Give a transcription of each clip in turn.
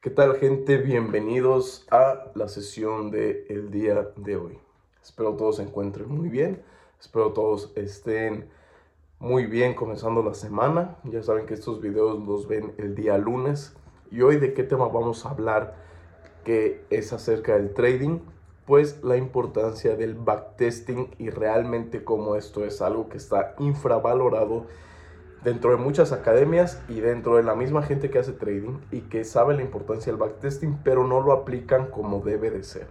¿Qué tal gente? Bienvenidos a la sesión del el día de hoy. Espero todos se encuentren muy bien, espero todos estén muy bien comenzando la semana. Ya saben que estos videos los ven el día lunes. Y hoy de qué tema vamos a hablar que es acerca del trading, pues la importancia del backtesting y realmente cómo esto es algo que está infravalorado dentro de muchas academias y dentro de la misma gente que hace trading y que sabe la importancia del backtesting, pero no lo aplican como debe de ser.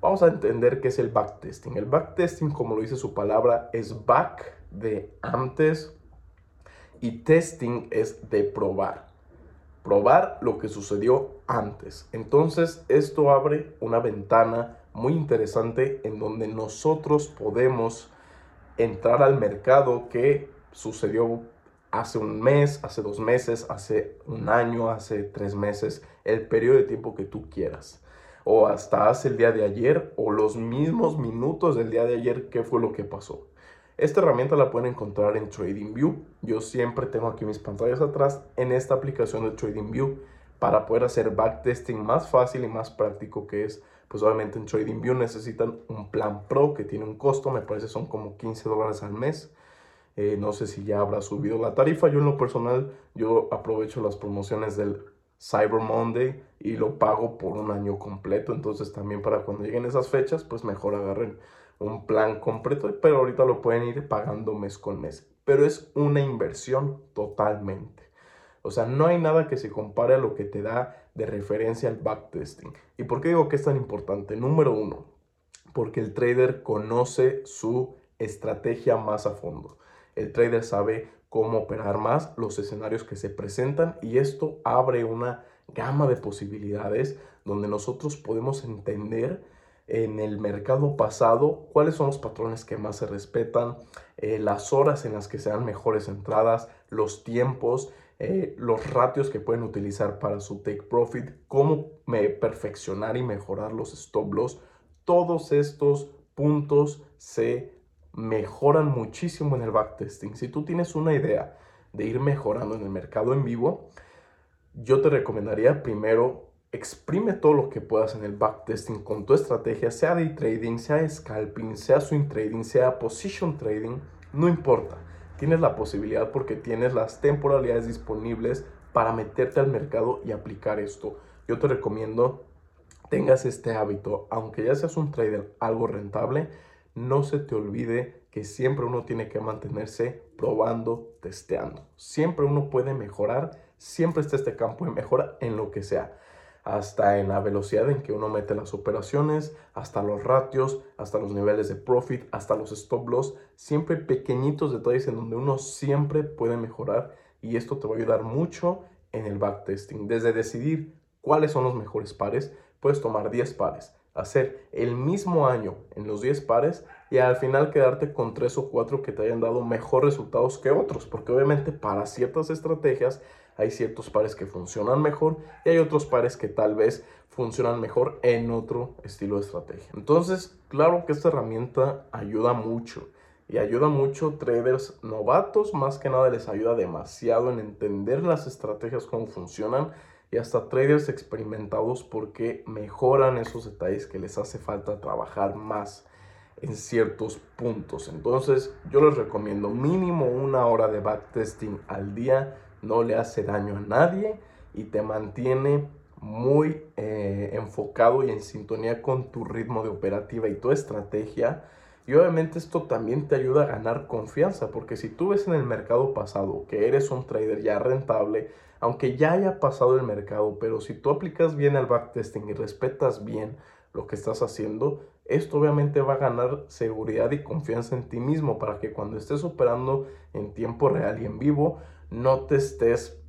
Vamos a entender qué es el backtesting. El backtesting, como lo dice su palabra, es back de antes y testing es de probar. Probar lo que sucedió antes. Entonces, esto abre una ventana muy interesante en donde nosotros podemos entrar al mercado que sucedió hace un mes, hace dos meses, hace un año, hace tres meses, el periodo de tiempo que tú quieras. O hasta hace el día de ayer o los mismos minutos del día de ayer, qué fue lo que pasó. Esta herramienta la pueden encontrar en TradingView. Yo siempre tengo aquí mis pantallas atrás en esta aplicación de TradingView para poder hacer backtesting más fácil y más práctico que es. Pues obviamente en TradingView necesitan un plan pro que tiene un costo, me parece son como 15 dólares al mes eh, no sé si ya habrá subido la tarifa. Yo en lo personal, yo aprovecho las promociones del Cyber Monday y lo pago por un año completo. Entonces también para cuando lleguen esas fechas, pues mejor agarren un plan completo. Pero ahorita lo pueden ir pagando mes con mes. Pero es una inversión totalmente. O sea, no hay nada que se compare a lo que te da de referencia al backtesting. ¿Y por qué digo que es tan importante? Número uno, porque el trader conoce su estrategia más a fondo. El trader sabe cómo operar más los escenarios que se presentan y esto abre una gama de posibilidades donde nosotros podemos entender en el mercado pasado cuáles son los patrones que más se respetan, eh, las horas en las que se dan mejores entradas, los tiempos, eh, los ratios que pueden utilizar para su take profit, cómo perfeccionar y mejorar los stop loss. Todos estos puntos se mejoran muchísimo en el backtesting. Si tú tienes una idea de ir mejorando en el mercado en vivo, yo te recomendaría primero exprime todo lo que puedas en el backtesting con tu estrategia, sea day trading, sea scalping, sea swing trading, sea position trading, no importa. Tienes la posibilidad porque tienes las temporalidades disponibles para meterte al mercado y aplicar esto. Yo te recomiendo tengas este hábito, aunque ya seas un trader algo rentable, no se te olvide que siempre uno tiene que mantenerse probando, testeando. Siempre uno puede mejorar, siempre está este campo de mejora en lo que sea. Hasta en la velocidad en que uno mete las operaciones, hasta los ratios, hasta los niveles de profit, hasta los stop loss. Siempre pequeñitos detalles en donde uno siempre puede mejorar y esto te va a ayudar mucho en el backtesting. Desde decidir cuáles son los mejores pares, puedes tomar 10 pares hacer el mismo año en los 10 pares y al final quedarte con 3 o 4 que te hayan dado mejor resultados que otros, porque obviamente para ciertas estrategias hay ciertos pares que funcionan mejor y hay otros pares que tal vez funcionan mejor en otro estilo de estrategia. Entonces, claro que esta herramienta ayuda mucho y ayuda mucho traders novatos, más que nada les ayuda demasiado en entender las estrategias, cómo funcionan y hasta traders experimentados porque mejoran esos detalles que les hace falta trabajar más en ciertos puntos. Entonces yo les recomiendo mínimo una hora de backtesting al día, no le hace daño a nadie y te mantiene muy eh, enfocado y en sintonía con tu ritmo de operativa y tu estrategia. Y obviamente esto también te ayuda a ganar confianza, porque si tú ves en el mercado pasado que eres un trader ya rentable, aunque ya haya pasado el mercado, pero si tú aplicas bien el backtesting y respetas bien lo que estás haciendo, esto obviamente va a ganar seguridad y confianza en ti mismo para que cuando estés operando en tiempo real y en vivo, no te estés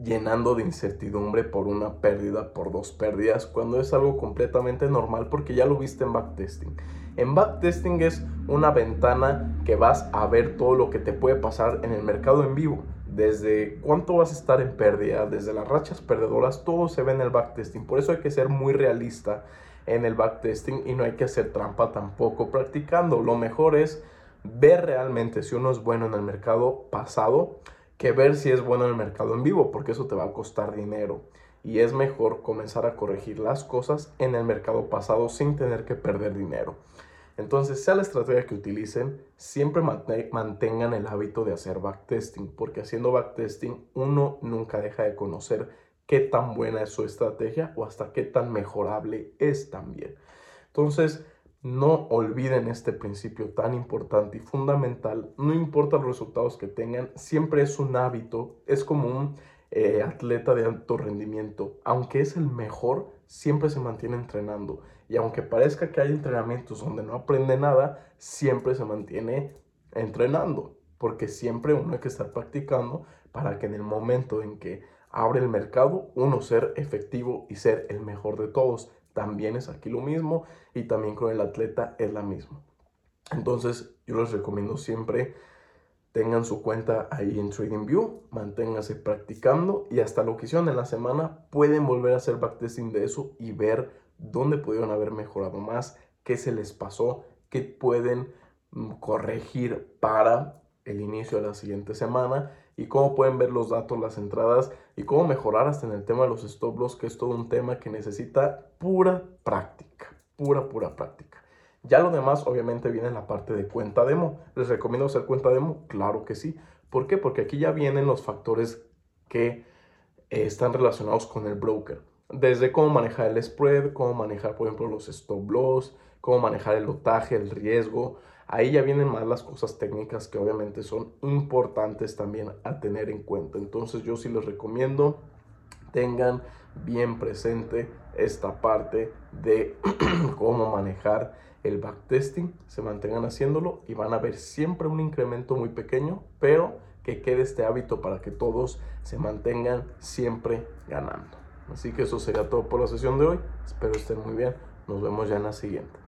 llenando de incertidumbre por una pérdida, por dos pérdidas, cuando es algo completamente normal porque ya lo viste en backtesting. En backtesting es una ventana que vas a ver todo lo que te puede pasar en el mercado en vivo desde cuánto vas a estar en pérdida, desde las rachas perdedoras, todo se ve en el backtesting. Por eso hay que ser muy realista en el backtesting y no hay que hacer trampa tampoco practicando. Lo mejor es ver realmente si uno es bueno en el mercado pasado que ver si es bueno en el mercado en vivo, porque eso te va a costar dinero. Y es mejor comenzar a corregir las cosas en el mercado pasado sin tener que perder dinero. Entonces, sea la estrategia que utilicen, siempre mantengan el hábito de hacer backtesting, porque haciendo backtesting uno nunca deja de conocer qué tan buena es su estrategia o hasta qué tan mejorable es también. Entonces, no olviden este principio tan importante y fundamental. No importa los resultados que tengan, siempre es un hábito, es como un eh, atleta de alto rendimiento, aunque es el mejor, siempre se mantiene entrenando. Y aunque parezca que hay entrenamientos donde no aprende nada, siempre se mantiene entrenando. Porque siempre uno hay que estar practicando para que en el momento en que abre el mercado, uno ser efectivo y ser el mejor de todos. También es aquí lo mismo y también con el atleta es la misma. Entonces yo les recomiendo siempre tengan su cuenta ahí en TradingView, manténganse practicando y hasta lo que hicieron en la semana pueden volver a hacer backtesting de eso y ver dónde pudieron haber mejorado más, qué se les pasó, qué pueden mm, corregir para el inicio de la siguiente semana y cómo pueden ver los datos, las entradas y cómo mejorar hasta en el tema de los stop loss, que es todo un tema que necesita pura práctica, pura, pura práctica. Ya lo demás obviamente viene en la parte de cuenta demo. ¿Les recomiendo hacer cuenta demo? Claro que sí. ¿Por qué? Porque aquí ya vienen los factores que eh, están relacionados con el broker. Desde cómo manejar el spread, cómo manejar, por ejemplo, los stop loss, cómo manejar el lotaje, el riesgo. Ahí ya vienen más las cosas técnicas que obviamente son importantes también a tener en cuenta. Entonces yo sí les recomiendo tengan bien presente esta parte de cómo manejar el backtesting, se mantengan haciéndolo y van a ver siempre un incremento muy pequeño, pero que quede este hábito para que todos se mantengan siempre ganando. Así que eso sería todo por la sesión de hoy. Espero estén muy bien. Nos vemos ya en la siguiente.